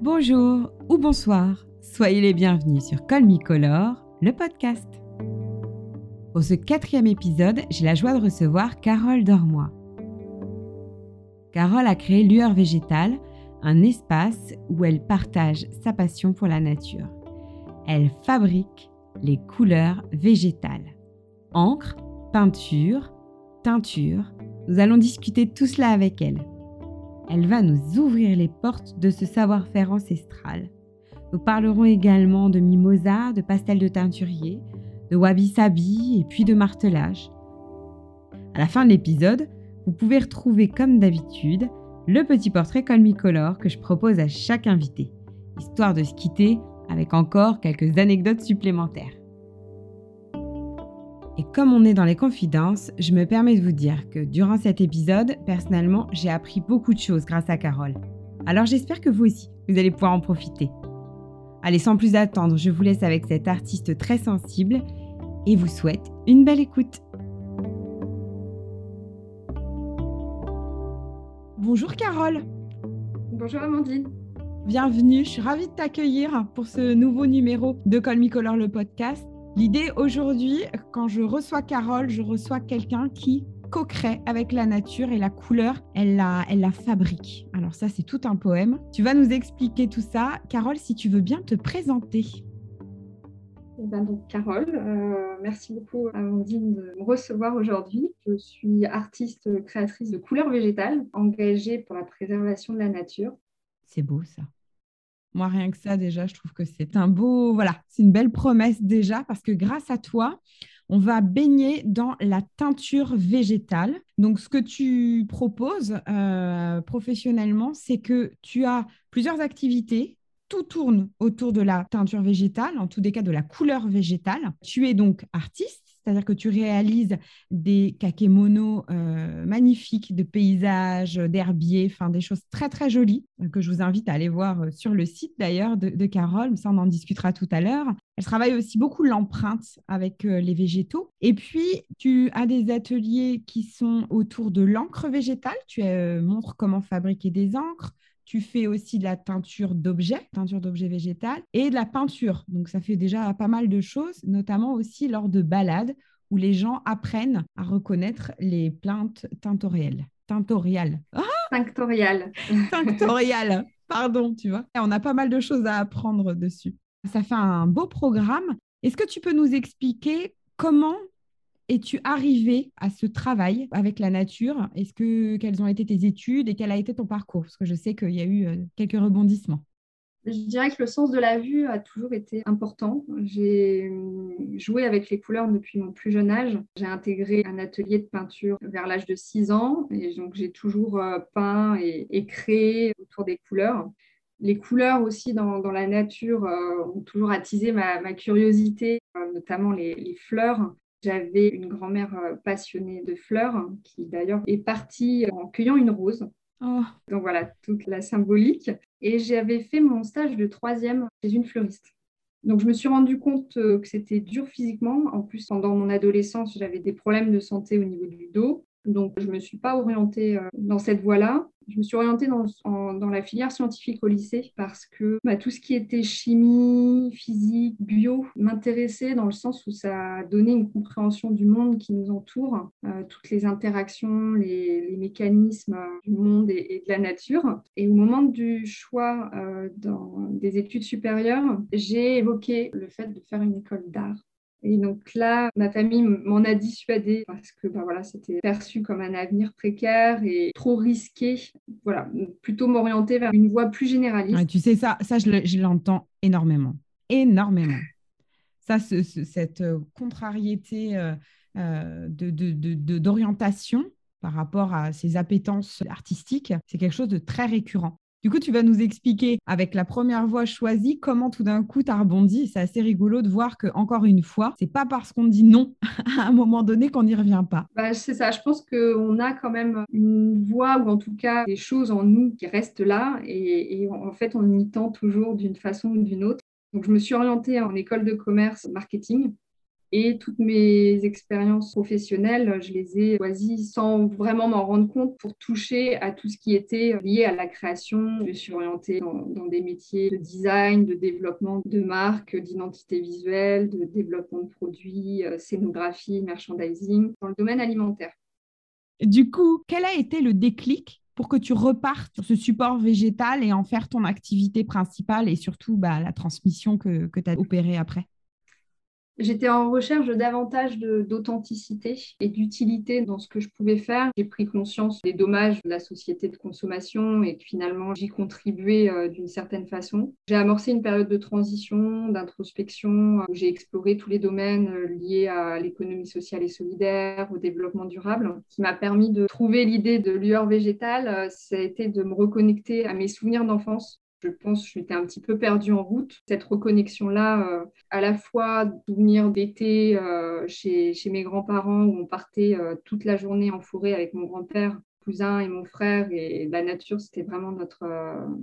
Bonjour ou bonsoir, soyez les bienvenus sur Me Color, le podcast. Pour ce quatrième épisode, j'ai la joie de recevoir Carole Dormois. Carole a créé Lueur Végétale, un espace où elle partage sa passion pour la nature. Elle fabrique les couleurs végétales. Encre, peinture, teinture. Nous allons discuter tout cela avec elle. Elle va nous ouvrir les portes de ce savoir-faire ancestral. Nous parlerons également de mimosa, de pastel de teinturier, de wabi-sabi et puis de martelage. À la fin de l'épisode, vous pouvez retrouver comme d'habitude le petit portrait colmicolore que je propose à chaque invité, histoire de se quitter avec encore quelques anecdotes supplémentaires. Et comme on est dans les confidences, je me permets de vous dire que durant cet épisode, personnellement, j'ai appris beaucoup de choses grâce à Carole. Alors j'espère que vous aussi, vous allez pouvoir en profiter. Allez, sans plus attendre, je vous laisse avec cet artiste très sensible et vous souhaite une belle écoute. Bonjour Carole. Bonjour Amandine. Bienvenue, je suis ravie de t'accueillir pour ce nouveau numéro de Call Me Color le podcast. L'idée aujourd'hui, quand je reçois Carole, je reçois quelqu'un qui co-crée avec la nature et la couleur, elle la, elle la fabrique. Alors ça, c'est tout un poème. Tu vas nous expliquer tout ça. Carole, si tu veux bien te présenter. Eh ben donc, Carole, euh, merci beaucoup Amandine de me recevoir aujourd'hui. Je suis artiste créatrice de couleurs végétales, engagée pour la préservation de la nature. C'est beau ça. Moi, rien que ça, déjà, je trouve que c'est un beau, voilà, c'est une belle promesse déjà, parce que grâce à toi, on va baigner dans la teinture végétale. Donc, ce que tu proposes euh, professionnellement, c'est que tu as plusieurs activités. Tout tourne autour de la teinture végétale, en tous des cas de la couleur végétale. Tu es donc artiste, c'est-à-dire que tu réalises des kakémonos euh, magnifiques de paysages, d'herbiers, enfin des choses très très jolies que je vous invite à aller voir euh, sur le site d'ailleurs de, Carole, ça on en discutera tout à l'heure. Elle travaille aussi beaucoup l'empreinte avec euh, les végétaux. Et puis tu as des ateliers qui sont autour de l'encre végétale, tu montres comment fabriquer des encres, tu fais aussi de la teinture d'objets, teinture d'objets végétales, et de la peinture. Donc ça fait déjà pas mal de choses, notamment aussi lors de balades où les gens apprennent à reconnaître les plantes tintoriales. Tintoriales. Ah Tinctoriales. Tinctoriales. Pardon, tu vois. on a pas mal de choses à apprendre dessus. Ça fait un beau programme. Est-ce que tu peux nous expliquer comment es-tu arrivé à ce travail avec la nature? Est-ce que quelles ont été tes études et quel a été ton parcours? Parce que je sais qu'il y a eu euh, quelques rebondissements. Je dirais que le sens de la vue a toujours été important. J'ai hum, joué avec les couleurs depuis mon plus jeune âge. J'ai intégré un atelier de peinture vers l'âge de 6 ans et donc j'ai toujours euh, peint et, créé autour des couleurs. Les couleurs aussi dans, la nature euh, ont toujours attisé ma, curiosité, notamment les fleurs. J'avais une grand-mère euh, passionnée de fleurs qui d'ailleurs est partie en cueillant une rose. Oh. Donc voilà, toute la symbolique. Et j'avais fait mon stage de troisième chez une fleuriste. Donc je me suis rendu compte euh, que c'était dur physiquement. En plus, pendant mon adolescence, j'avais des problèmes de santé au niveau du dos. Donc je ne me suis pas orientée euh, dans cette voie-là je me suis orientée dans, la filière scientifique au lycée parce que bah, tout ce qui était chimie, physique, bio m'intéressait dans le sens où ça donnait une compréhension du monde qui nous entoure, euh, toutes les interactions, les, mécanismes du monde et, de la nature. Et au moment du choix euh, dans des études supérieures, j'ai évoqué le fait de faire une école d'art et donc là, ma famille m'en a dissuadé parce que bah voilà, c'était perçu comme un avenir précaire et trop risqué. Voilà, plutôt m'orienter vers une voie plus généraliste. tu sais, ça, ça je l'entends énormément. Énormément. Ça, cette euh, contrariété euh, euh, d'orientation par rapport à ses appétences artistiques, c'est quelque chose de très récurrent. Du coup, tu vas nous expliquer avec la première voie choisie comment tout d'un coup tu as rebondi. C'est assez rigolo de voir que encore une fois, c'est pas parce qu'on dit non à un moment donné qu'on n'y revient pas. Bah, c'est ça. Je pense qu'on a quand même une voie ou en tout cas des choses en nous qui restent là et, et en fait on y tend toujours d'une façon ou d'une autre. Donc je me suis orientée en école de commerce marketing Et toutes mes expériences professionnelles, je les ai choisies sans vraiment m'en rendre compte pour toucher à tout ce qui était lié à la création. Je suis orientée dans, des métiers de design, de développement de marques, d'identité visuelle, de développement de produits, euh, scénographie, merchandising, dans le domaine alimentaire. Du coup, quel a été le déclic pour que tu repartes sur ce support végétal et en faire ton activité principale et surtout bah, la transmission que, que tu as opérée après? J'étais en recherche davantage d'authenticité et d'utilité dans ce que je pouvais faire. J'ai pris conscience des dommages de la société de consommation et que finalement j'y contribuais euh, d'une certaine façon. J'ai amorcé une période de transition, d'introspection, où j'ai exploré tous les domaines euh, liés à l'économie sociale et solidaire, au développement durable, qui m'a permis de trouver l'idée de lueur végétale. Euh, ça a été de me reconnecter à mes souvenirs d'enfance je pense que j'étais un petit peu perdue en route. Cette reconnexion-là, euh, à la fois souvenir d'été euh, chez, mes grands-parents où on partait euh, toute la journée en forêt avec mon grand-père, cousin et mon frère, et la nature, c'était vraiment notre,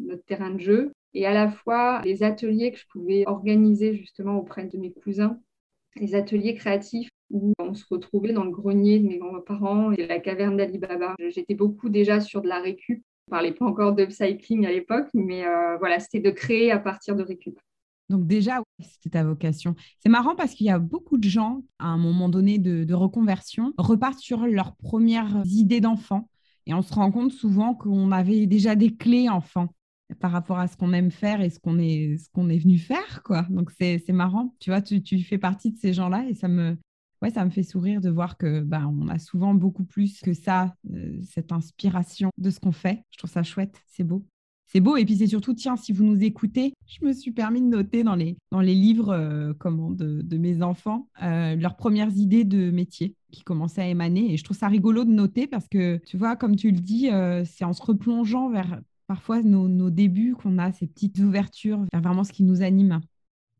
notre terrain de jeu. Et à la fois les ateliers que je pouvais organiser justement auprès de mes cousins, les ateliers créatifs où on se retrouvait dans le grenier de mes grands-parents et la caverne d'Ali Baba. J'étais beaucoup déjà sur de la récup on parlait pas encore d'upcycling à l'époque, mais euh, voilà, c'était de créer à partir de récup. Donc déjà, c'était ta vocation. C'est marrant parce qu'il y a beaucoup de gens, à un moment donné de, reconversion, repartent sur leurs premières idées d'enfant. Et on se rend compte souvent qu'on avait déjà des clés enfant par rapport à ce qu'on aime faire et ce qu'on est, est venu faire. quoi. Donc c'est marrant. Tu vois, tu, tu, fais partie de ces gens-là et ça me, ouais, ça me fait sourire de voir que bah, on a souvent beaucoup plus que ça, euh, cette inspiration de ce qu'on fait. Je trouve ça chouette, c'est beau. C'est beau. Et puis c'est surtout, tiens, si vous nous écoutez, je me suis permis de noter dans les, dans les livres euh, comment, de, de, mes enfants euh, leurs premières idées de métier qui commençaient à émaner. Et je trouve ça rigolo de noter parce que, tu vois, comme tu le dis, c'est en se replongeant vers parfois nos, nos débuts qu'on a ces petites ouvertures vers vraiment ce qui nous anime.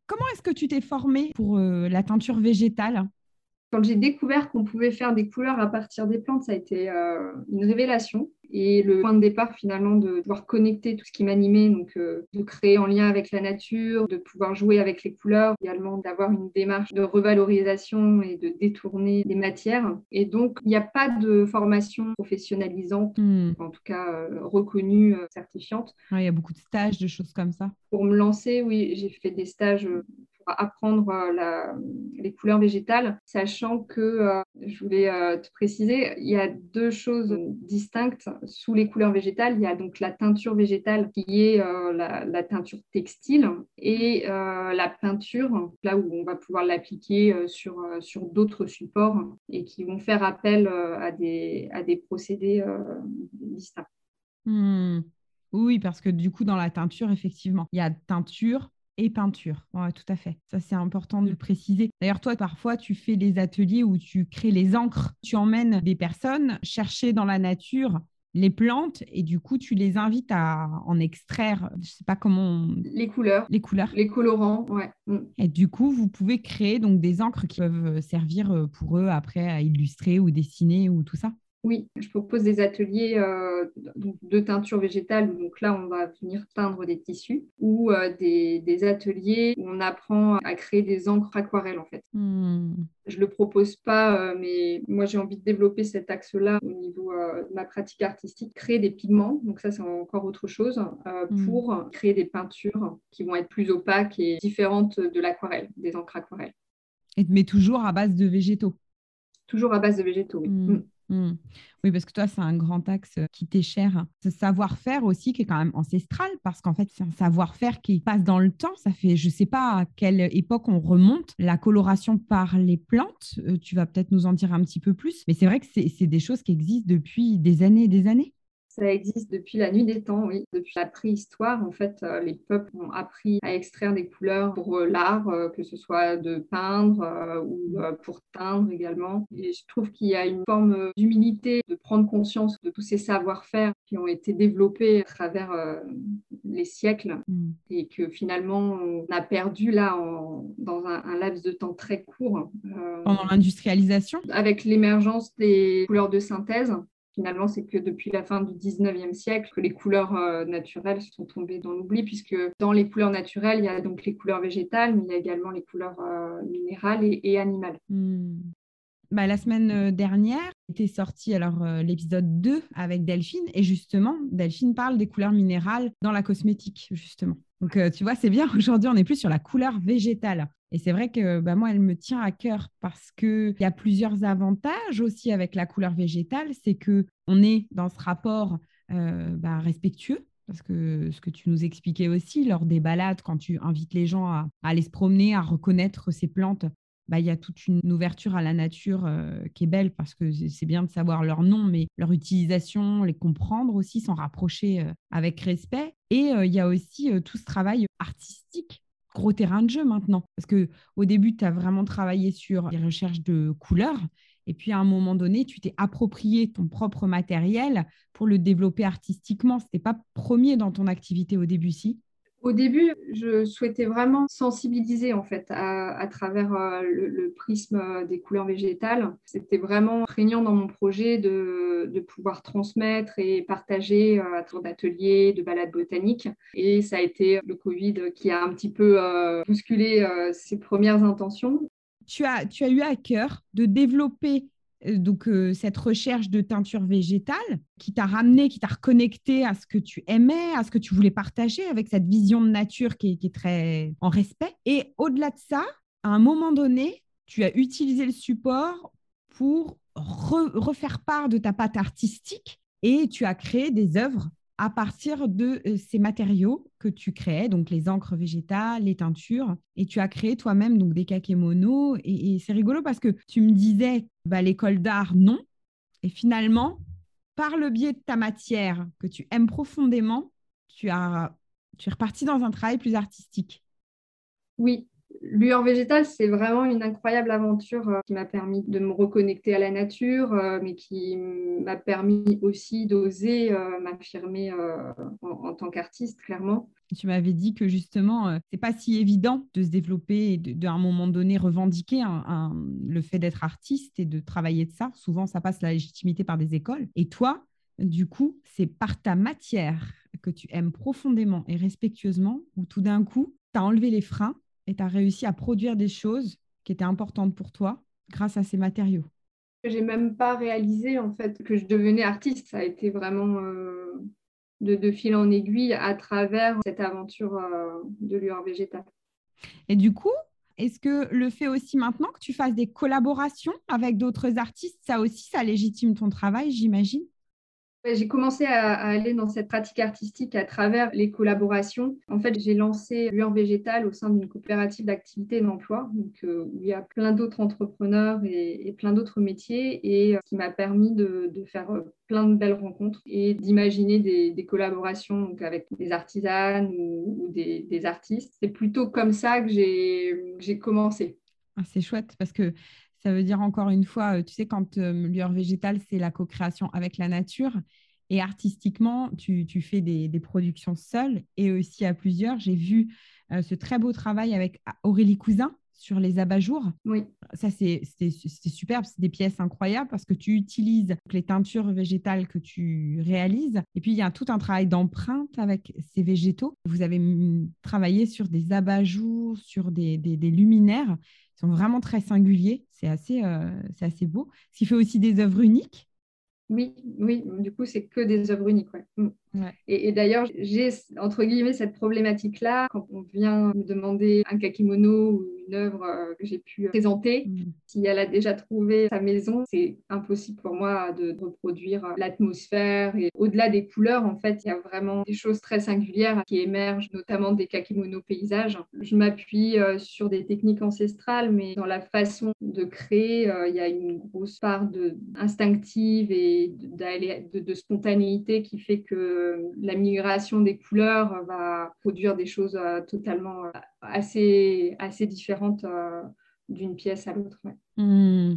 Comment est-ce que tu t'es formée pour la teinture végétale? Quand j'ai découvert qu'on pouvait faire des couleurs à partir des plantes, ça a été euh, une révélation. Et le point de départ, finalement, de pouvoir connecter tout ce qui m'animait, donc euh, de créer en lien avec la nature, de pouvoir jouer avec les couleurs, également d'avoir une démarche de revalorisation et de détourner des matières. Et donc, il n'y a pas de formation professionnalisante, hmm. en tout cas euh, reconnue, certifiante. Il y a beaucoup de stages, de choses comme ça. Pour me lancer, oui, j'ai fait des stages apprendre euh, les couleurs végétales, sachant que, euh, je voulais euh, te préciser, il y a deux choses distinctes sous les couleurs végétales. Il y a donc la teinture végétale qui est la, teinture textile et la peinture, là où on va pouvoir l'appliquer sur, sur d'autres supports et qui vont faire appel à, des, à des procédés distincts. Hmm. Oui, parce que du coup, dans la teinture, effectivement, il y a teinture, et peinture. Ouais, tout à fait. Ça, c'est important de le préciser. D'ailleurs, toi, parfois, tu fais des ateliers où tu crées les encres. Tu emmènes des personnes chercher dans la nature les plantes et du coup, tu les invites à en extraire, je sais pas comment... Les couleurs. Les couleurs. Les colorants, ouais. Mm. Et du coup, vous pouvez créer donc des encres qui peuvent servir euh, pour eux après à illustrer ou dessiner ou tout ça. Oui, je propose des ateliers euh, de teinture végétale. Donc là, on va venir teindre des tissus ou euh, des, ateliers où on apprend à créer des encres aquarelles en fait. Hmm. Je ne le propose pas, euh, mais moi j'ai envie de développer cet axe-là au niveau de ma pratique artistique, créer des pigments. Donc ça, c'est encore autre chose hmm. pour créer des peintures qui vont être plus opaques et différentes de l'aquarelle, des encres aquarelles. Et, mais toujours à base de végétaux. Toujours à base de végétaux, oui. Hmm. Mmh. Oui, parce que toi, c'est un grand axe euh, qui t'est cher. Ce savoir-faire aussi qui est quand même ancestral, parce qu'en fait, c'est un savoir-faire qui passe dans le temps. Ça fait, je ne sais pas à quelle époque on remonte. La coloration par les plantes, euh, tu vas peut-être nous en dire un petit peu plus, mais c'est vrai que c'est des choses qui existent depuis des années et des années. Ça existe depuis la nuit des temps, oui. Depuis la préhistoire, en fait, euh, les peuples ont appris à extraire des couleurs pour euh, l'art, euh, que ce soit de peindre ou pour teindre également. Et je trouve qu'il y a une forme d'humilité, de prendre conscience de tous ces savoir-faire qui ont été développés à travers les siècles mm. et que finalement on a perdu là dans un, un, laps de temps très court. Pendant l'industrialisation? Avec l'émergence des couleurs de synthèse Finalement, c'est que depuis la fin du 19e siècle que les couleurs naturelles sont tombées dans l'oubli, puisque dans les couleurs naturelles, il y a donc les couleurs végétales, mais il y a également les couleurs minérales et, animales. Hmm. Bah, la semaine dernière était sorti alors l'épisode 2 avec Delphine et justement Delphine parle des couleurs minérales dans la cosmétique justement. Donc tu vois c'est bien aujourd'hui on est plus sur la couleur végétale et c'est vrai que bah, moi elle me tient à cœur parce que il y a plusieurs avantages aussi avec la couleur végétale c'est que on est dans ce rapport bah, respectueux parce que ce que tu nous expliquais aussi lors des balades, quand tu invites les gens à, aller se promener, à reconnaître ces plantes, bah, il y a toute une ouverture à la nature euh, qui est belle parce que c'est bien de savoir leur nom, mais leur utilisation, les comprendre aussi, s'en rapprocher euh, avec respect. Et euh, il y a aussi tout ce travail artistique, gros terrain de jeu maintenant. Parce que au début, tu as vraiment travaillé sur les recherches de couleurs. Et puis à un moment donné, tu t'es approprié ton propre matériel pour le développer artistiquement. Ce n'était pas premier dans ton activité au début, si? Au début, je souhaitais vraiment sensibiliser en fait à, travers euh, le, prisme euh, des couleurs végétales. C'était vraiment prégnant dans mon projet de, pouvoir transmettre et partager euh, à travers d'ateliers, de balades botaniques. Et ça a été le Covid qui a un petit peu bousculé ces premières intentions. Tu as, tu as eu à cœur de développer euh, donc euh, cette recherche de teinture végétale qui t'a ramené, qui t'a reconnecté à ce que tu aimais, à ce que tu voulais partager avec cette vision de nature qui est, très en respect. Et au-delà de ça, à un moment donné, tu as utilisé le support pour refaire part de ta patte artistique et tu as créé des œuvres à partir de euh, ces matériaux que tu créais, donc les encres végétales, les teintures, et tu as créé toi-même donc des kakémonos. Et, c'est rigolo parce que tu me disais bah, l'école d'art, non. Et finalement, par le biais de ta matière que tu aimes profondément, tu, as, tu es reparti dans un travail plus artistique. Oui, Lueur végétale, c'est vraiment une incroyable aventure euh, qui m'a permis de me reconnecter à la nature, euh, mais qui m'a permis aussi d'oser euh, m'affirmer en, tant qu'artiste, clairement. Tu m'avais dit que justement, c'est pas si évident de se développer et d'un un moment donné revendiquer le fait d'être artiste et de travailler de ça. Souvent, ça passe la légitimité par des écoles. Et toi, du coup, c'est par ta matière que tu aimes profondément et respectueusement, où tout d'un coup, tu as enlevé les freins et tu as réussi à produire des choses qui étaient importantes pour toi grâce à ces matériaux. J'ai même pas réalisé en fait que je devenais artiste. Ça a été vraiment euh, de, fil en aiguille à travers cette aventure euh, de lueur végétale. Et du coup, est-ce que le fait aussi maintenant que tu fasses des collaborations avec d'autres artistes, ça aussi, ça légitime ton travail, j'imagine? J'ai commencé à, aller dans cette pratique artistique à travers les collaborations. En fait, j'ai lancé Lueur Végétale au sein d'une coopérative d'activité et d'emploi, donc, euh, où il y a plein d'autres entrepreneurs et, plein d'autres métiers, et euh, qui m'a permis de, faire euh, plein de belles rencontres et d'imaginer des, collaborations avec des artisanes ou, des, artistes. C'est plutôt comme ça que j'ai commencé. Ah, c'est chouette parce que ça veut dire encore une fois, euh, tu sais, quand euh, lueur végétale, c'est la co-création avec la nature. Et artistiquement, tu, fais des, productions seules et aussi à plusieurs. J'ai vu euh, ce très beau travail avec Aurélie Cousin sur les abat-jours. Oui. Ça, c'est superbe. C'est des pièces incroyables parce que tu utilises les teintures végétales que tu réalises. Et puis, il y a tout un travail d'empreinte avec ces végétaux. Vous avez travaillé sur des abat-jours, sur des, des luminaires sont vraiment très singuliers. C'est assez, euh, c'est assez beau. Ce qui fait aussi des œuvres uniques. Oui, oui, du coup, c'est que des œuvres uniques. Mm. Et, d'ailleurs, j'ai entre guillemets cette problématique-là quand on vient me demander un kakimono ou une œuvre euh, que j'ai pu présenter. Mm. Si elle a déjà trouvé sa maison, c'est impossible pour moi de reproduire l'atmosphère. Et au-delà des couleurs, en fait, il y a vraiment des choses très singulières qui émergent, notamment des kakimono paysages. Je m'appuie euh, sur des techniques ancestrales, mais dans la façon de créer, euh, il y a une grosse part de instinctive et de, de spontanéité qui fait que la migration des couleurs va produire des choses euh, totalement euh, assez, assez différentes euh, d'une pièce à l'autre. Mmh.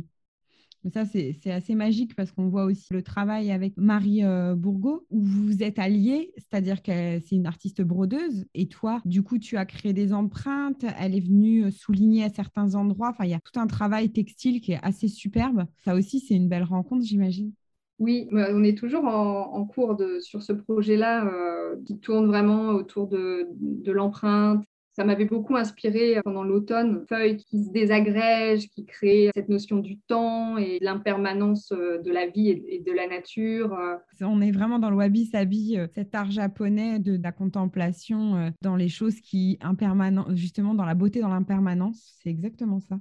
Ça, c'est assez magique parce qu'on voit aussi le travail avec Marie Bourgo où vous êtes alliés, c'est-à-dire que c'est une artiste brodeuse et toi, du coup, tu as créé des empreintes, elle est venue souligner à certains endroits. Enfin, il y a tout un travail textile qui est assez superbe. Ça aussi, c'est une belle rencontre, j'imagine. Oui, on est toujours en, cours de, sur ce projet-là euh, qui tourne vraiment autour de, de l'empreinte. Ça m'avait beaucoup inspiré pendant l'automne, feuilles qui se désagrègent, qui créent cette notion du temps et l'impermanence euh, de la vie et de la nature. On est vraiment dans le wabi-sabi, euh, cet art japonais de, la contemplation dans les choses qui impermanent, justement dans la beauté, dans l'impermanence. C'est exactement ça.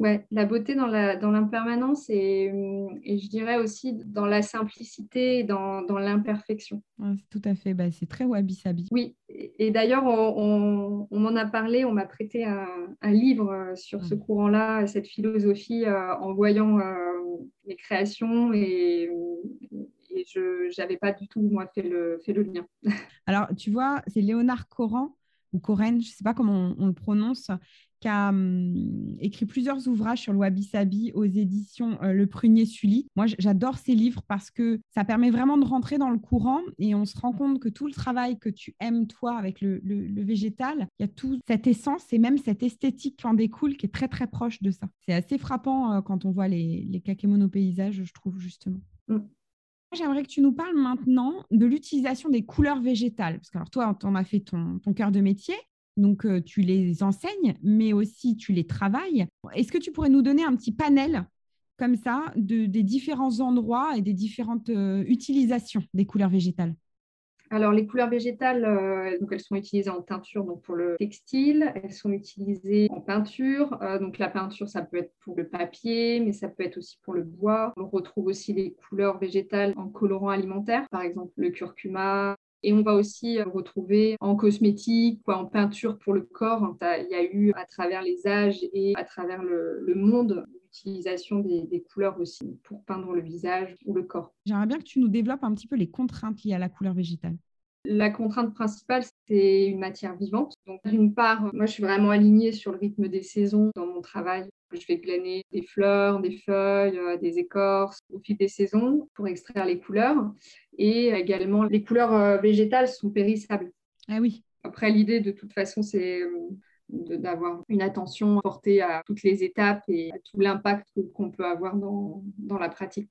Ouais, la beauté dans l'impermanence dans et, et, je dirais aussi dans la simplicité, dans, dans l'imperfection. tout à fait, bah, c'est très wabi-sabi. Oui, et, d'ailleurs, on, on, m'en a parlé, on m'a prêté un, un, livre euh, sur ce courant-là, cette philosophie, euh, en voyant euh, les créations et, et je n'avais pas du tout, moi, fait le, fait le lien. Alors, tu vois, c'est Léonard Coran ou Coren, je ne sais pas comment on, le prononce, qui a hum, écrit plusieurs ouvrages sur le wabi-sabi aux éditions euh, Le Prunier Sully. Moi, j'adore ces livres parce que ça permet vraiment de rentrer dans le courant et on se rend compte que tout le travail que tu aimes, toi, avec le, végétal, il y a toute cette essence et même cette esthétique qui en découle qui est très, très proche de ça. C'est assez frappant euh, quand on voit les, les kakémon au paysage, je trouve, justement. Mm. J'aimerais que tu nous parles maintenant de l'utilisation des couleurs végétales. Parce que alors toi, en as fait ton, ton cœur de métier, donc euh, tu les enseignes, mais aussi tu les travailles. Est-ce que tu pourrais nous donner un petit panel comme ça de, des différents endroits et des différentes euh, utilisations des couleurs végétales? Alors, les couleurs végétales, euh, donc elles sont utilisées en teinture donc pour le textile, elles sont utilisées en peinture. Donc, la peinture, ça peut être pour le papier, mais ça peut être aussi pour le bois. On retrouve aussi les couleurs végétales en colorant alimentaire, par exemple le curcuma, et on va aussi retrouver en cosmétique en peinture pour le corps. Il y a eu à travers les âges et à travers le, le monde l'utilisation des, couleurs aussi pour peindre le visage ou le corps. J'aimerais bien que tu nous développes un petit peu les contraintes liées à la couleur végétale. La contrainte principale, c'est une matière vivante. Donc, d'une part, moi, je suis vraiment alignée sur le rythme des saisons dans mon travail. Je vais glaner des fleurs, des feuilles, euh, des écorces au fil des saisons pour extraire les couleurs. Et également, les couleurs euh, végétales sont périssables. Ah oui. Après, l'idée, de toute façon, c'est euh, d'avoir une attention portée à toutes les étapes et à tout l'impact qu'on peut avoir dans, dans la pratique.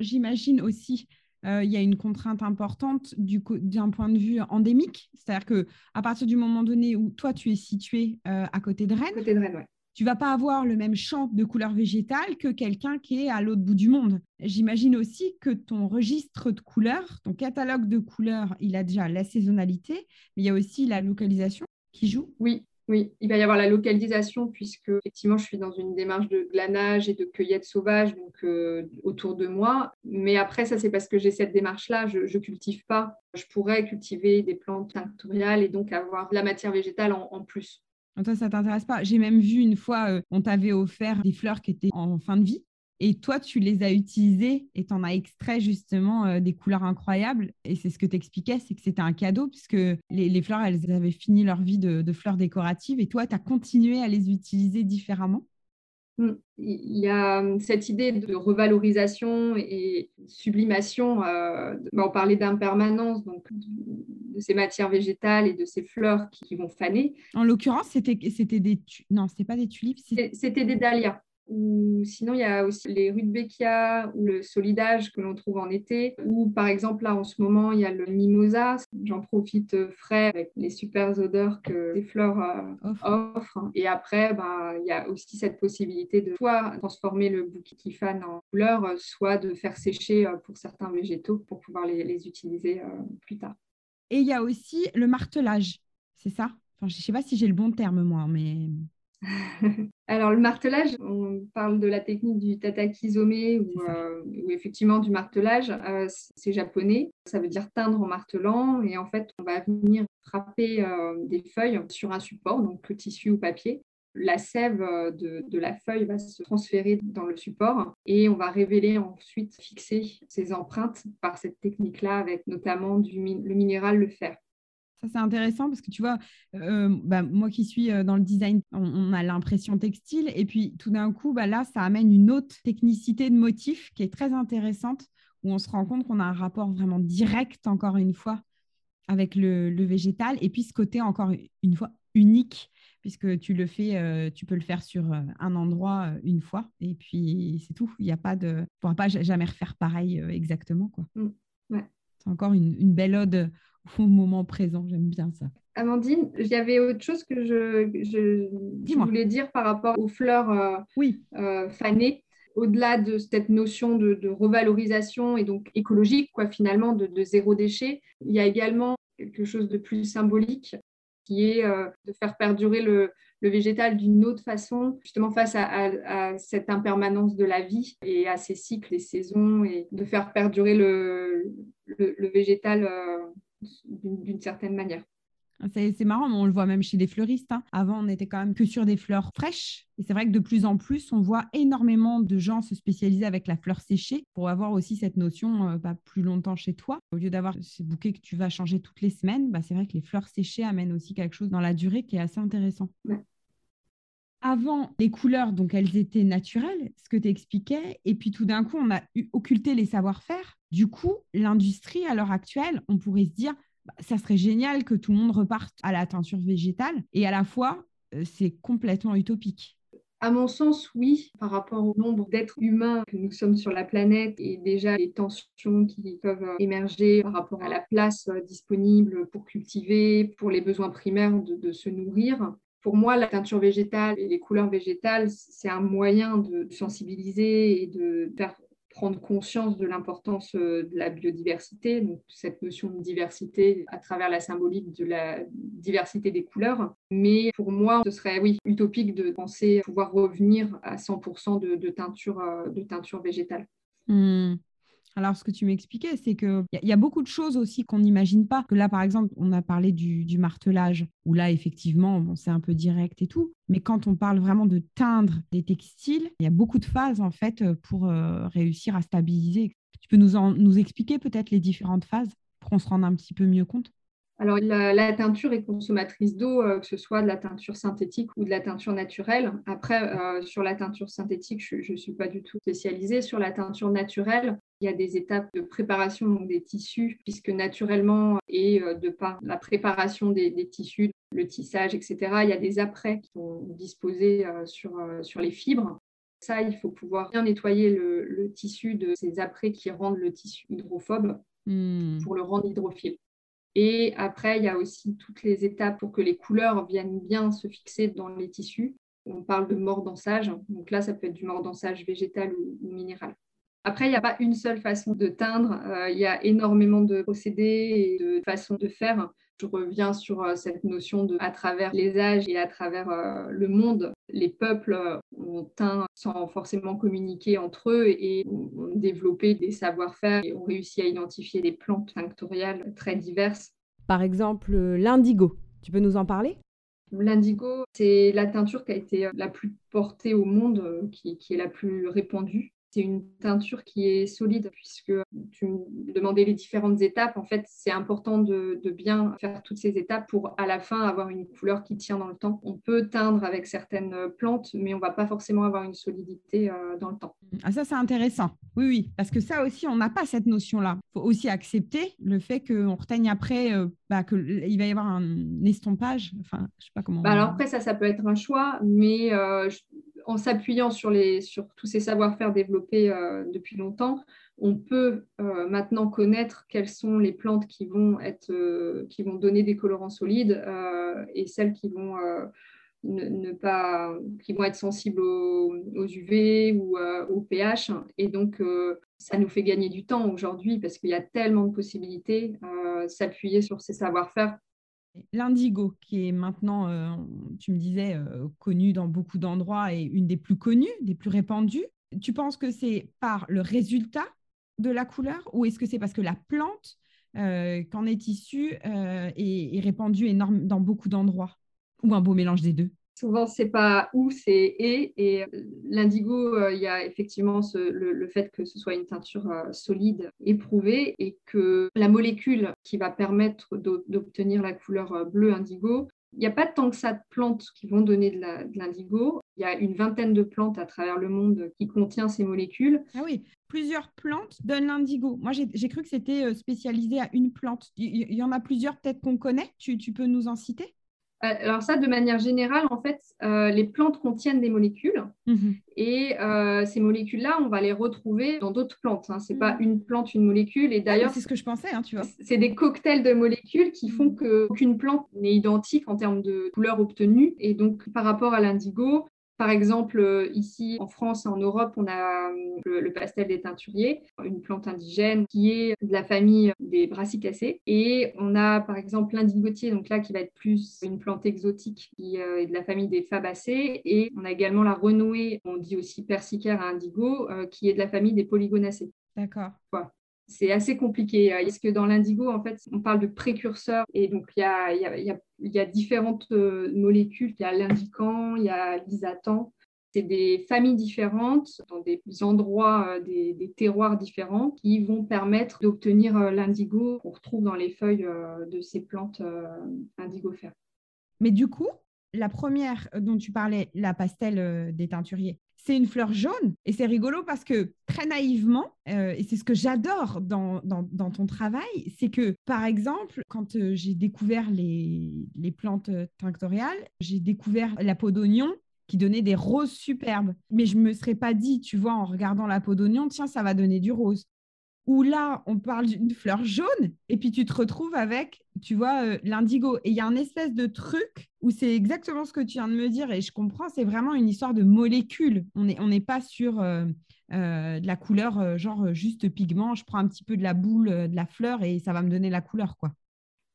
J'imagine aussi euh, il y a une contrainte importante d'un point de vue endémique, c'est-à-dire que à partir du moment donné où toi tu es situé euh, à côté de Rennes, côté de Rennes ouais. Tu vas pas avoir le même champ de couleurs végétales que quelqu'un qui est à l'autre bout du monde. J'imagine aussi que ton registre de couleurs, ton catalogue de couleurs, il a déjà la saisonnalité, mais il y a aussi la localisation qui joue. Oui, oui, il va y avoir la localisation puisque effectivement je suis dans une démarche de glanage et de cueillette sauvage donc euh, autour de moi. Mais après ça c'est parce que j'ai cette démarche-là, je ne cultive pas. Je pourrais cultiver des plantes tinctoriales et donc avoir de la matière végétale en, plus. Toi, ça t'intéresse pas. J'ai même vu une fois, euh, on t'avait offert des fleurs qui étaient en fin de vie. Et toi, tu les as utilisées et tu en as extrait justement euh, des couleurs incroyables. Et c'est ce que tu expliquais, c'est que c'était un cadeau puisque les, fleurs, elles avaient fini leur vie de, fleurs décoratives et toi, tu as continué à les utiliser différemment. Mmh. Il y a hum, cette idée de revalorisation et sublimation. Euh, bah, on parlait d'impermanence, donc de ces matières végétales et de ces fleurs qui, vont faner. En l'occurrence, c'était des non, c'était pas des tulipes, c'était des dahlias. Ou sinon, il y a aussi les rudbeckia ou le solidage que l'on trouve en été. Ou par exemple, là en ce moment, il y a le mimosa. J'en profite frais avec les super odeurs que les fleurs euh, offrent. Et après, ben, il y a aussi cette possibilité de soit transformer le bouquet qui fan en couleur, soit de faire sécher euh, pour certains végétaux pour pouvoir les, les utiliser euh, plus tard. Et il y a aussi le martelage, c'est ça? Enfin, Je ne sais pas si j'ai le bon terme, moi, mais Alors, le martelage, on parle de la technique du tatakizome ou, euh, ou effectivement du martelage. Euh, c'est japonais, ça veut dire teindre en martelant. Et en fait, on va venir frapper euh, des feuilles sur un support, donc le tissu ou papier. La sève de, de, la feuille va se transférer dans le support et on va révéler ensuite, fixer ces empreintes par cette technique-là avec notamment du, le minéral, le fer c'est intéressant parce que tu vois, euh, bah, moi qui suis euh, dans le design, on, a l'impression textile. Et puis tout d'un coup, bah, là, ça amène une autre technicité de motif qui est très intéressante, où on se rend compte qu'on a un rapport vraiment direct, encore une fois, avec le, végétal. Et puis ce côté, encore une fois, unique puisque tu le fais, euh, tu peux le faire sur euh, un endroit euh, une fois et puis c'est tout. Il n'y a pas de, tu pourras pas jamais refaire pareil exactement quoi. Mm. C'est encore une, une, ode au moment présent. J'aime bien ça. Amandine, il y avait autre chose que je, je, voulais dire par rapport aux fleurs oui. fanées au-delà de cette notion de, revalorisation et donc écologique, quoi, finalement, de, zéro déchet, il y a également quelque chose de plus symbolique qui est euh, de faire perdurer le, végétal d'une autre façon, justement face à, cette impermanence de la vie et à ses cycles et saisons, et de faire perdurer le, végétal euh, d'une certaine manière. C'est marrant, mais on le voit même chez les fleuristes. Hein. Avant, on était quand même que sur des fleurs fraîches. Et c'est vrai que de plus en plus, on voit énormément de gens se spécialiser avec la fleur séchée pour avoir aussi cette notion euh, bah, plus longtemps chez toi. Au lieu d'avoir ces bouquets que tu vas changer toutes les semaines, bah, c'est vrai que les fleurs séchées amènent aussi quelque chose dans la durée qui est assez intéressant. Avant, les couleurs, donc elles étaient naturelles, ce que tu expliquais, et puis tout d'un coup, on a occulté les savoir-faire. Du coup, l'industrie, à l'heure actuelle, on pourrait se dire, bah, ça serait génial que tout le monde reparte à la teinture végétale. Et à la fois, euh, c'est complètement utopique. À mon sens, oui, par rapport au nombre d'êtres humains que nous sommes sur la planète et déjà les tensions qui peuvent euh, émerger par rapport à la place euh, disponible pour cultiver, pour les besoins primaires de, de se nourrir. Pour moi, la teinture végétale et les couleurs végétales, c'est un moyen de sensibiliser et de faire prendre conscience de l'importance euh, de la biodiversité, donc cette notion de diversité à travers la symbolique de la diversité des couleurs. Mais pour moi, ce serait utopique de penser pouvoir revenir à 100% de, teinture, euh, de teinture végétale. Hmm. Alors, ce que tu m'expliquais, c'est qu'il y, y, a beaucoup de choses aussi qu'on n'imagine pas. Que là, par exemple, on a parlé du, martelage, où là, effectivement, c'est un peu direct et tout. Mais quand on parle vraiment de teindre des textiles, il y a beaucoup de phases, en fait, pour euh, réussir à stabiliser. Tu peux nous, nous expliquer peut-être les différentes phases pour qu'on se rende un petit peu mieux compte? Alors, la, teinture est consommatrice d'eau, euh, que ce soit de la teinture synthétique ou de la teinture naturelle. Après, euh, sur la teinture synthétique, je ne suis pas du tout spécialisée. Sur la teinture naturelle, il y a des étapes de préparation des tissus, puisque naturellement, et euh, de par la préparation des, tissus, le tissage, etc., il y a des apprêts qui sont disposés sur, sur les fibres. Ça, il faut pouvoir bien nettoyer le, tissu de ces apprêts qui rendent le tissu hydrophobe hmm. pour le rendre hydrophile. Et après, il y a aussi toutes les étapes pour que les couleurs viennent bien se fixer dans les tissus. On parle de mordançage. Donc là, ça peut être du mordançage végétal ou, minéral. Après, il n'y a pas une seule façon de teindre. Euh, il y a énormément de procédés et de façons de faire. Je reviens sur euh, cette notion de, à travers les âges et à travers euh, le monde, les peuples ont teint sans forcément communiquer entre eux et ont développé des savoir-faire et ont réussi à identifier des plantes tinctoriales très diverses. Par exemple, l'indigo. Tu peux nous en parler? L'indigo, c'est la teinture qui a été la plus portée au monde, qui, qui est la plus répandue. C'est une teinture qui est solide puisque tu me demandais les différentes étapes. En fait, c'est important de, bien faire toutes ces étapes pour à la fin avoir une couleur qui tient dans le temps. On peut teindre avec certaines plantes, mais on va pas forcément avoir une solidité euh, dans le temps. Ah, ça, c'est intéressant. Oui, oui, parce que ça aussi, on n'a pas cette notion-là. Il faut aussi accepter le fait qu'on reteigne après, euh, bah, qu'il va y avoir un estompage. Enfin, je sais pas comment. Bah, alors après, ça, ça peut être un choix, mais euh, en s'appuyant sur, tous ces savoir-faire développés euh, depuis longtemps, on peut euh, maintenant connaître quelles sont les plantes qui vont, euh, qui vont donner des colorants solides et celles qui vont, ne, pas, qui vont être sensibles aux, UV ou au pH. Et donc, ça nous fait gagner du temps aujourd'hui parce qu'il y a tellement de possibilités. S'appuyer sur ces savoir-faire L'indigo, qui est maintenant, euh, tu me disais, euh, connu dans beaucoup d'endroits et une des plus connues, des plus répandues, tu penses que c'est par le résultat de la couleur ou est-ce que c'est parce que la plante euh, qu'en est issue est, est, répandue énorme dans beaucoup d'endroits ou un beau mélange des deux? Souvent, c'est pas où, c'est et. Et l'indigo, euh, il y a effectivement le, fait que ce soit une teinture euh, solide, éprouvée, et que la molécule qui va permettre d'obtenir la couleur euh, bleu indigo, il n'y a pas tant que ça de plantes qui vont donner de l'indigo. Il y a une vingtaine de plantes à travers le monde qui contiennent ces molécules. Ah oui, plusieurs plantes donnent l'indigo. Moi, j'ai cru que c'était spécialisé à une plante. Il y, en a plusieurs peut-être qu'on connaît. tu peux nous en citer? Alors ça, de manière générale, en fait, euh, les plantes contiennent des molécules mhm. et euh, ces molécules-là, on va les retrouver dans d'autres plantes. Hein. Ce n'est pas mhm. une plante, une molécule. Et d'ailleurs, c'est ce que je pensais, hein, tu vois. C'est des cocktails de molécules qui font mhm. qu'aucune plante n'est identique en termes de couleur obtenue. Et donc, par rapport à l'indigo, par exemple, euh, ici en France et en Europe, on a euh, le, pastel des teinturiers, une plante indigène qui est de la famille des brassicacées. Et on a par exemple l'indigotier, donc là qui va être plus une plante exotique qui euh, est de la famille des fabacées. Et on a également la renouée, on dit aussi persicaire à indigo, qui est de la famille des polygonacées. D'accord c'est assez compliqué. Parce que dans l'indigo, en fait, on parle de précurseurs et donc il y a, différentes euh, molécules. Il y a l'indiquant, il y a l'isatan. C'est des familles différentes, dans des endroits, euh, des, terroirs différents, qui vont permettre d'obtenir euh, l'indigo qu'on retrouve dans les feuilles de ces plantes indigofères. Mais du coup, la première dont tu parlais, la pastel des teinturiers, c'est une fleur jaune. Et c'est rigolo parce que très naïvement, euh, et c'est ce que j'adore dans, ton travail, c'est que par exemple, quand euh, j'ai découvert les, les plantes euh, tinctoriales, j'ai découvert la peau d'oignon qui donnait des roses superbes. Mais je ne me serais pas dit, tu vois, en regardant la peau d'oignon, tiens, ça va donner du rose où là, on parle d'une fleur jaune, et puis tu te retrouves avec, tu vois, euh, l'indigo. Et il y a un espèce de truc où c'est exactement ce que tu viens de me dire, et je comprends, c'est vraiment une histoire de molécules. On n'est pas sur euh, euh, de la couleur, genre juste pigment, je prends un petit peu de la boule de la fleur et ça va me donner la couleur, quoi.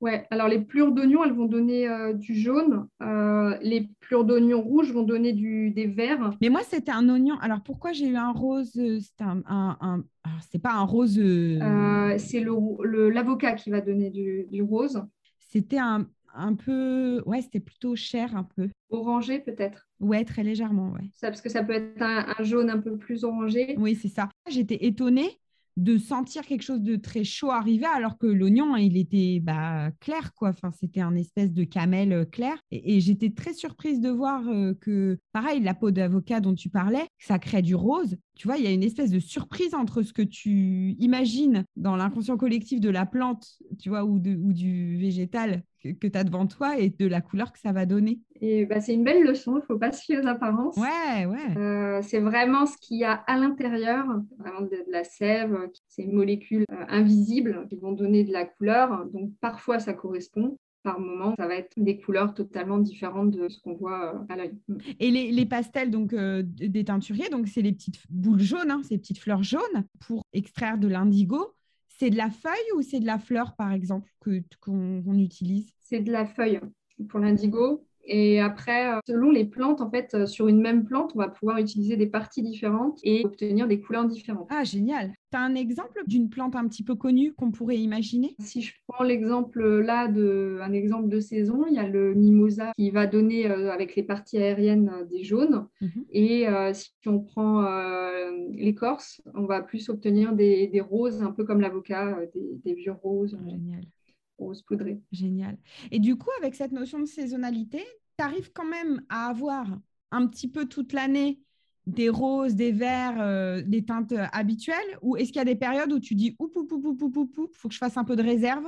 Ouais, alors les plures d'oignons, elles vont donner euh, du jaune. Euh, les plures d'oignons rouges vont donner du, des verts. Mais moi, c'était un oignon. Alors pourquoi j'ai eu un rose C'est un, un, c'est pas un rose. Euh, c'est le, l'avocat qui va donner du, du rose. C'était un, un peu. Ouais, c'était plutôt cher un peu. Orangé peut-être. Ouais, très légèrement, ouais. Ça, parce que ça peut être un, un jaune un peu plus orangé. Oui, c'est ça. J'étais étonnée de sentir quelque chose de très chaud arriver alors que l'oignon il était bah, clair quoi. Enfin c'était un espèce de camel euh, clair. Et, j'étais très surprise de voir euh, que pareil la peau d'avocat dont tu parlais ça crée du rose tu vois il y a une espèce de surprise entre ce que tu imagines dans l'inconscient collectif de la plante tu vois ou, ou du végétal que, tu as devant toi et de la couleur que ça va donner. Et bah, c'est une belle leçon, il ne faut pas se fier aux apparences. Ouais, ouais. Euh, c'est vraiment ce qu'il y a à l'intérieur, vraiment de, la sève, ces molécules euh, invisibles qui vont donner de la couleur. Donc parfois ça correspond, par moment, ça va être des couleurs totalement différentes de ce qu'on voit euh, à l'œil. Et les, pastels donc des teinturiers, donc c'est les petites boules jaunes, hein, ces petites fleurs jaunes pour extraire de l'indigo. C'est de la feuille ou c'est de la fleur, par exemple, qu'on utilise? C'est de la feuille pour l'indigo. Et après, euh, selon les plantes, en fait, euh, sur une même plante, on va pouvoir utiliser des parties différentes et obtenir des couleurs différentes. Ah, génial. Tu as un exemple d'une plante un petit peu connue qu'on pourrait imaginer? Si je prends l'exemple là, de, un exemple de saison, il y a le mimosa qui va donner euh, avec les parties aériennes des jaunes. Mhm. Et si on prend l'écorce, on va plus obtenir des, roses, un peu comme l'avocat, des, vieux roses. Génial poudrée. Génial. Et du coup, avec cette notion de saisonnalité, tu arrives quand même à avoir un petit peu toute l'année des roses, des verts, euh, des teintes habituelles Ou est-ce qu'il y a des périodes où tu dis oup, oup, oup, oup, oup, oup, faut que je fasse un peu de réserve?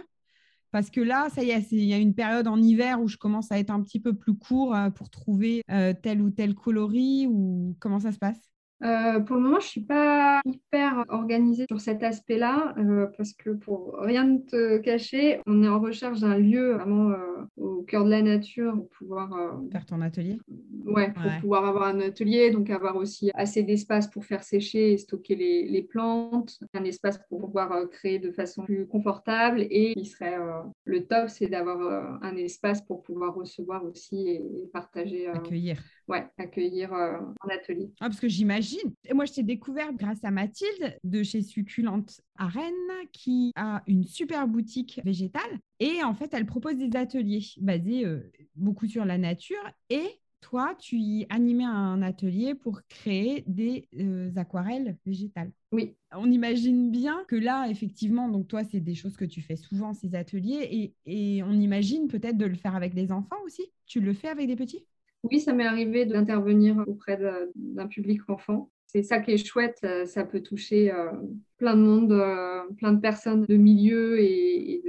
Parce que là, ça y est, il y a une période en hiver où je commence à être un petit peu plus court euh, pour trouver euh, tel ou tel coloris ou comment ça se passe? Euh, pour le moment, je ne suis pas hyper organisée sur cet aspect-là euh, parce que pour rien ne te cacher, on est en recherche d'un lieu vraiment euh, au cœur de la nature pour pouvoir faire ton atelier? Ouais, pour pouvoir avoir un atelier, donc avoir aussi assez d'espace pour faire sécher et stocker les, les, plantes, un espace pour pouvoir créer de façon plus confortable et qui serait le top, c'est d'avoir un espace pour pouvoir recevoir aussi et, partager. accueillir. Ouais, accueillir en atelier. Ah, parce que j'imagine moi, je t'ai découvert grâce à Mathilde de chez Succulente à Rennes, qui a une super boutique végétale. Et en fait, elle propose des ateliers basés euh, beaucoup sur la nature. Et toi, tu y animais un atelier pour créer des euh, aquarelles végétales. Oui. On imagine bien que là, effectivement, donc toi, c'est des choses que tu fais souvent, ces ateliers, et, et on imagine peut-être de le faire avec des enfants aussi. Tu le fais avec des petits? Oui, ça m'est arrivé d'intervenir auprès d'un public enfant. C'est ça qui est chouette, euh, ça peut toucher euh, plein de monde, euh, plein de personnes de milieux et,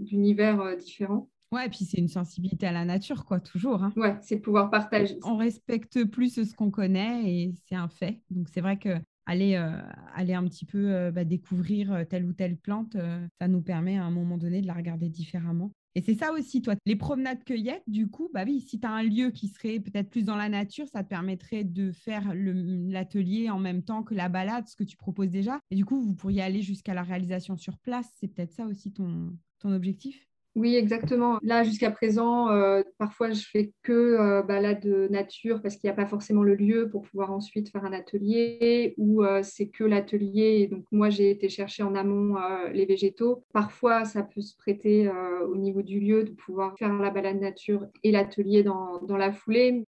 d'univers différents. Ouais, et puis c'est une sensibilité à la nature, quoi, toujours. Hein. Ouais, c'est de pouvoir partager. On respecte plus ce qu'on connaît et c'est un fait. Donc c'est vrai que aller, euh, aller un petit peu euh, bah, découvrir telle ou telle plante, ça nous permet à un moment donné de la regarder différemment. Et c'est ça aussi, toi, les promenades cueillettes, du coup, bah oui, si tu as un lieu qui serait peut-être plus dans la nature, ça te permettrait de faire l'atelier en même temps que la balade, ce que tu proposes déjà. Et du coup, vous pourriez aller jusqu'à la réalisation sur place. C'est peut-être ça aussi ton, ton objectif? Oui, exactement. Là, jusqu'à présent, euh, parfois, je fais que euh, balade nature parce qu'il n'y a pas forcément le lieu pour pouvoir ensuite faire un atelier ou euh, c'est que l'atelier. Donc, moi, j'ai été chercher en amont les végétaux. Parfois, ça peut se prêter au niveau du lieu de pouvoir faire la balade nature et l'atelier dans, dans la foulée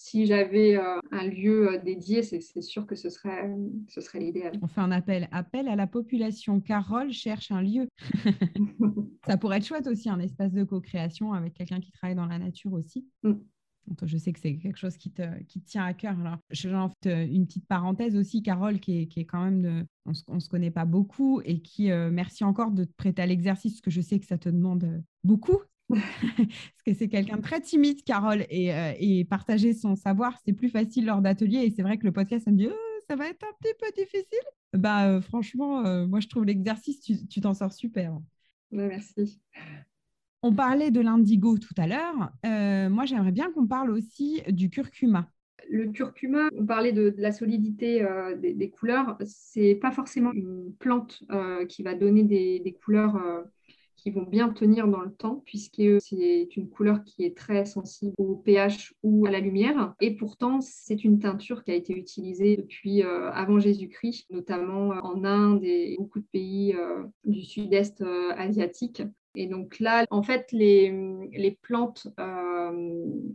si j'avais euh, un lieu euh, dédié, c'est sûr que ce serait, ce serait l'idéal. On fait un appel. Appel à la population. Carole cherche un lieu. ça pourrait être chouette aussi, un espace de co-création avec quelqu'un qui travaille dans la nature aussi. Mm. je sais que c'est quelque chose qui te, qui tient à cœur. Alors, je fais une petite parenthèse aussi, Carole, qui est, qui est quand même de. On ne se connaît pas beaucoup et qui, euh, merci encore de te prêter à l'exercice, parce que je sais que ça te demande beaucoup. Parce que c'est quelqu'un de très timide, Carole, euh, et, partager son savoir, c'est plus facile lors d'ateliers. Et c'est vrai que le podcast, ça me dit, oh, ça va être un petit peu difficile. Bah, euh, franchement, euh, moi, je trouve l'exercice, tu t'en sors super. merci. On parlait de l'indigo tout à l'heure. moi, j'aimerais bien qu'on parle aussi du curcuma. Le curcuma, on parlait de, la solidité des, des, couleurs. C'est pas forcément une plante qui va donner des, des couleurs qui vont bien tenir dans le temps, puisque c'est une couleur qui est très sensible au pH ou à la lumière. Et pourtant, c'est une teinture qui a été utilisée depuis euh, avant Jésus-Christ, notamment euh, en Inde et beaucoup de pays euh, du sud-est asiatique. Et donc là, en fait, les, les plantes,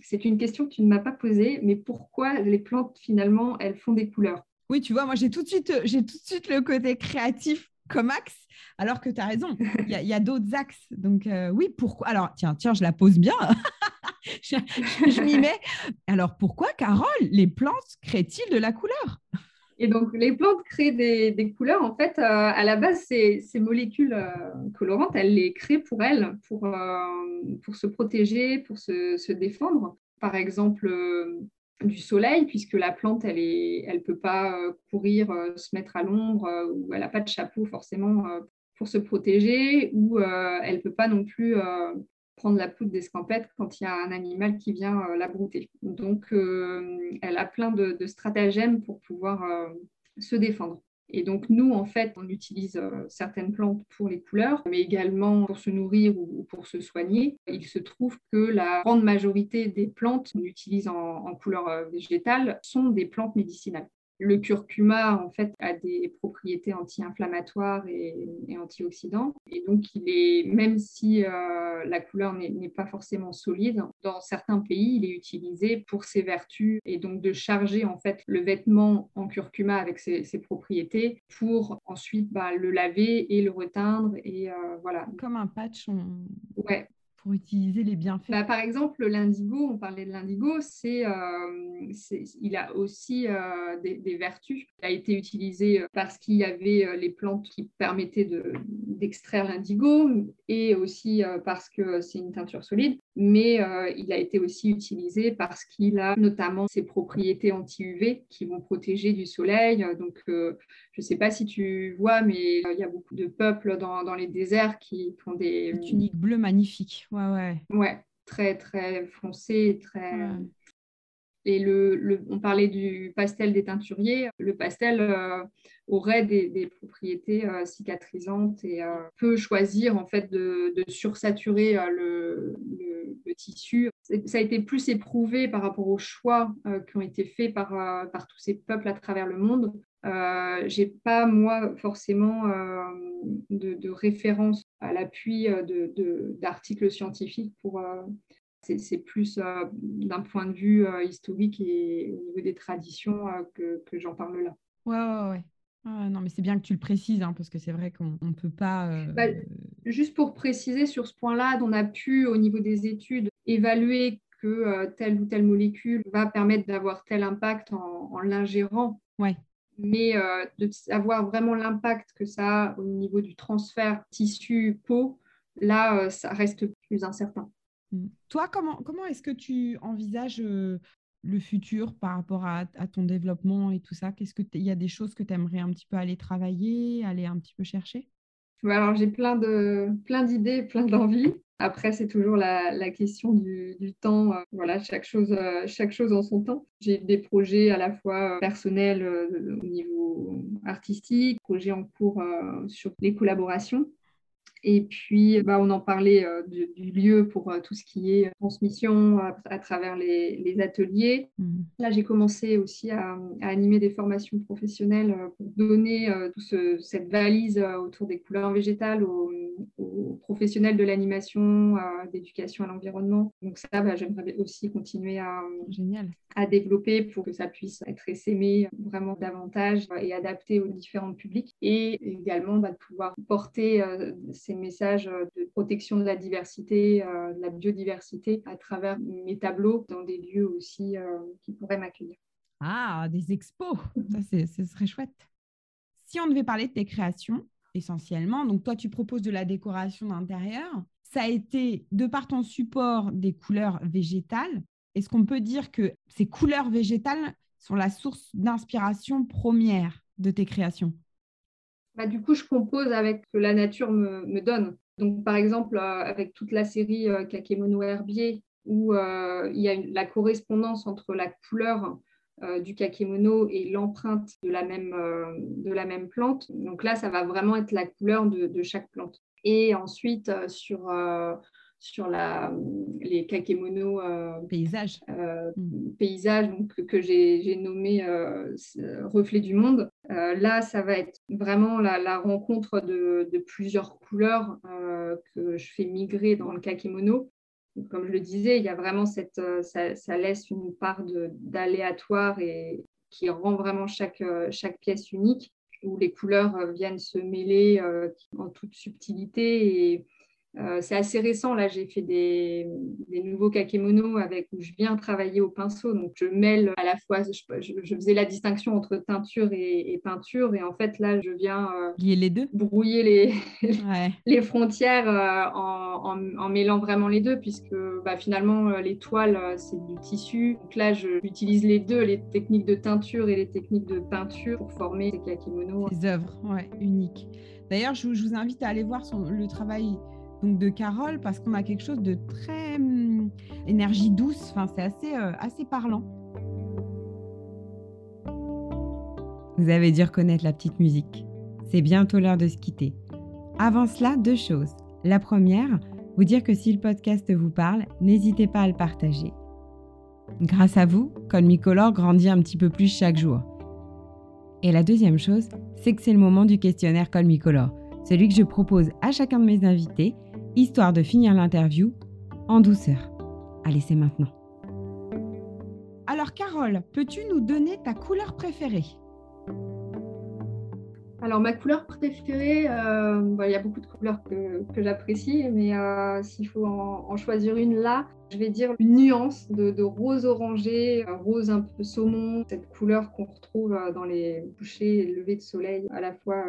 c'est une question que tu ne m'as pas posée, mais pourquoi les plantes, finalement, elles font des couleurs? Oui, tu vois, moi j'ai tout de suite, j'ai tout de suite le côté créatif comme axe, alors que tu as raison, il y a, d'autres axes. Donc euh, oui, pourquoi Alors tiens, tiens, je la pose bien. je, m'y mets. Alors pourquoi, Carole, les plantes créent-ils de la couleur? Et donc, les plantes créent des, couleurs. En fait, euh, à la base, ces, molécules euh, colorantes, elles les créent pour elles, pour, pour se protéger, pour se défendre. Par exemple, du soleil, puisque la plante, elle ne elle peut pas euh, courir, euh, se mettre à l'ombre, euh, ou elle n'a pas de chapeau forcément pour se protéger, ou elle ne peut pas non plus prendre la poudre d'escampette quand il y a un animal qui vient la brouter. Donc, elle a plein de, de stratagèmes pour pouvoir se défendre. Et donc, nous, en fait, on utilise euh, certaines plantes pour les couleurs, mais également pour se nourrir ou, pour se soigner. Il se trouve que la grande majorité des plantes qu'on utilise en, en couleur euh, végétale sont des plantes médicinales. Le curcuma, en fait, a des propriétés anti-inflammatoires et, antioxydants. Et donc, il est, même si euh, la couleur n'est pas forcément solide, dans certains pays, il est utilisé pour ses vertus et donc de charger, en fait, le vêtement en curcuma avec ses, propriétés pour ensuite bah, le laver et le reteindre. Et euh, voilà. Comme un patch. Ouais, utiliser les bienfaits bah, Par exemple, l'indigo, on parlait de l'indigo, c'est, euh, il a aussi euh, des, vertus. Il a été utilisé euh, parce qu'il y avait les plantes qui permettaient de, d'extraire l'indigo et aussi parce que c'est une teinture solide, mais il a été aussi utilisé parce qu'il a notamment ses propriétés anti-UV qui vont protéger du soleil. Donc, je ne sais pas si tu vois, mais il y a beaucoup de peuples dans, dans les déserts qui font des... tuniques bleues magnifiques ouais, ouais. Ouais, très, très foncé, très. Et on parlait du pastel des teinturiers. Le pastel euh, aurait des, propriétés euh, cicatrisantes et euh, peut choisir en fait de, sursaturer le, tissu. Ça a été plus éprouvé par rapport aux choix qui ont été faits par, tous ces peuples à travers le monde. Je n'ai pas, moi, forcément de référence à l'appui d'articles scientifiques pour c'est plus euh, d'un point de vue euh, historique et au niveau des traditions euh, que, j'en parle là. Ouais, ouais, ouais. non, mais c'est bien que tu le précises, hein, parce que c'est vrai qu'on ne peut pas. Bah, juste pour préciser sur ce point-là, on a pu, au niveau des études, évaluer que telle ou telle molécule va permettre d'avoir tel impact en, l'ingérant. Ouais. Mais de savoir vraiment l'impact que ça a au niveau du transfert tissu-peau, là, ça reste plus incertain. Mm. Toi, comment, comment est-ce que tu envisages euh, le futur par rapport à, ton développement et tout ça? Qu'est-ce que il y a des choses que tu aimerais un petit peu aller travailler, aller un petit peu chercher? Alors j'ai plein de plein d'idées, plein d'envies. Après, c'est toujours la, question du, temps. Euh, voilà, chaque chose, euh, chaque chose en son temps. J'ai des projets à la fois personnels au niveau artistique, projets en cours sur les collaborations. Et puis, bah, on en parlait euh, du, lieu pour euh, tout ce qui est transmission à, travers les, ateliers. Mmh. Là, j'ai commencé aussi à, animer des formations professionnelles euh, pour donner toute cette valise autour des couleurs végétales aux, professionnels de l'animation, d'éducation à l'environnement. Donc ça, bah, j'aimerais aussi continuer à, à développer pour que ça puisse être essaimé vraiment davantage et adapté aux différents publics. Et également bah, de pouvoir porter ces messages euh, de protection de la diversité, euh, de la biodiversité à travers mes tableaux dans des lieux aussi euh, qui pourraient m'accueillir. Ah, des expos, ça ce serait chouette. Si on devait parler de tes créations, essentiellement, donc toi tu proposes de la décoration d'intérieur, ça a été, de par ton support, des couleurs végétales. Est-ce qu'on peut dire que ces couleurs végétales sont la source d'inspiration première de tes créations? Bah, du coup, je compose avec ce que la nature me, donne. Donc, par exemple, euh, avec toute la série euh, Kakemono Herbier, où euh, il y a la correspondance entre la couleur du kakemono et l'empreinte de, la même, de la même plante. Donc là, ça va vraiment être la couleur de, de chaque plante. Et ensuite, sur sur la, les kakémonos euh, paysages, euh, hmm. paysages donc, que, j'ai nommé euh, Reflet du monde. là, ça va être vraiment la, rencontre de, plusieurs couleurs que je fais migrer dans le kakémono. Comme je le disais, il y a vraiment cette, ça, laisse une part d'aléatoire et qui rend vraiment chaque, chaque pièce unique, où les couleurs viennent se mêler en toute subtilité et euh, c'est assez récent, là j'ai fait des, nouveaux kakémonos avec où je viens travailler au pinceau, donc je mêle à la fois, je, faisais la distinction entre teinture et, peinture, et en fait là je viens euh, les deux, brouiller les, les frontières euh, en, mêlant vraiment les deux, puisque bah, finalement les toiles c'est du tissu, donc là j'utilise les deux, les techniques de teinture et les techniques de peinture pour former ces kakémonos. Des œuvres, ouais, uniques. D'ailleurs, je, vous invite à aller voir le travail de Carole parce qu'on a quelque chose de très hum, énergie douce. Enfin, c'est assez, euh, assez parlant. Vous avez dû reconnaître la petite musique. C'est bientôt l'heure de se quitter. Avant cela, deux choses. La première, vous dire que si le podcast vous parle, n'hésitez pas à le partager. Grâce à vous, Colmicolor grandit un petit peu plus chaque jour. Et la deuxième chose, c'est que c'est le moment du questionnaire Colmicolor, celui que je propose à chacun de mes invités histoire de finir l'interview en douceur. Allez, c'est maintenant. Alors Carole, peux-tu nous donner ta couleur préférée? Alors, ma couleur préférée, euh, il y a beaucoup de couleurs que, j'apprécie, mais euh, s'il faut en, choisir une là, je vais dire une nuance de, rose orangé, rose un peu saumon, cette couleur qu'on retrouve euh, dans les couchers et levées de soleil, à la fois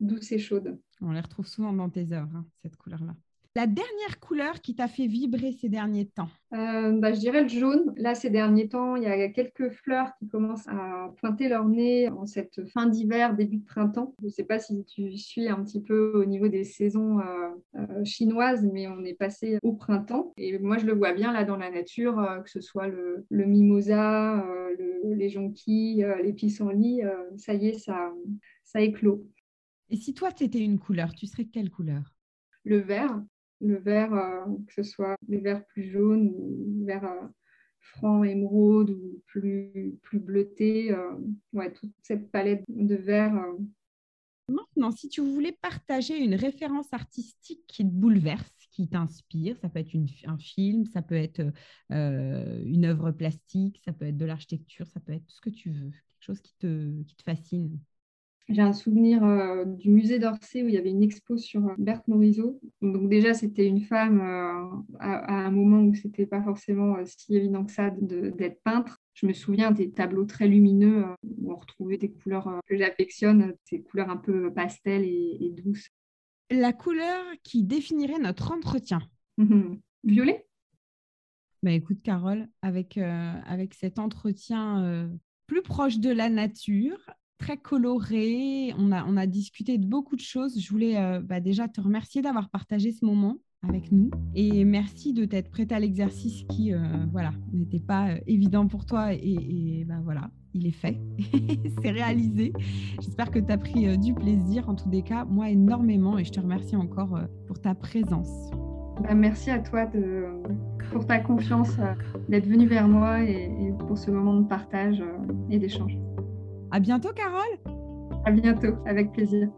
douce et chaude. On les retrouve souvent dans tes œuvres, hein, cette couleur-là. La dernière couleur qui t'a fait vibrer ces derniers temps? Euh, bah, Je dirais le jaune. Là, ces derniers temps, il y a quelques fleurs qui commencent à pointer leur nez en cette fin d'hiver, début de printemps. Je ne sais pas si tu suis un petit peu au niveau des saisons euh, euh, chinoises, mais on est passé au printemps. Et moi, je le vois bien là dans la nature, que ce soit le, mimosa, les jonquilles, les pissenlits. ça y est, ça, ça éclot. Et si toi, tu étais une couleur, tu serais quelle couleur? Le vert le vert, euh, que ce soit les verts plus jaunes ou vert euh, franc émeraude ou plus, plus bleuté. Euh, ouais, toute cette palette de verts. Maintenant, si tu voulais partager une référence artistique qui te bouleverse, qui t'inspire, ça peut être un film, ça peut être une œuvre plastique, ça peut être de l'architecture, ça peut être tout ce que tu veux, quelque chose qui te, qui te fascine. J'ai un souvenir euh, du musée d'Orsay où il y avait une expo sur euh, Berthe Morisot. Donc déjà, c'était une femme euh, à, un moment où c'était pas forcément si évident que ça d'être peintre. Je me souviens des tableaux très lumineux où on retrouvait des couleurs que j'affectionne, ces couleurs un peu pastel et, douces. La couleur qui définirait notre entretien Violet? Bah, écoute, Carole, avec, avec cet entretien plus proche de la nature, très coloré, on a, on a discuté de beaucoup de choses. Je voulais euh, bah, déjà te remercier d'avoir partagé ce moment avec nous. Et merci de t'être prête à l'exercice qui voilà n'était pas évident pour toi. Et, et bah, voilà il est fait. C'est réalisé. J'espère que tu as pris du plaisir. En tous les cas moi énormément. Et je te remercie encore pour ta présence. Bah, merci à toi de, pour ta confiance, euh, d'être venu vers moi et, pour ce moment de partage euh, et d'échange. À bientôt, Carole. À bientôt, avec plaisir.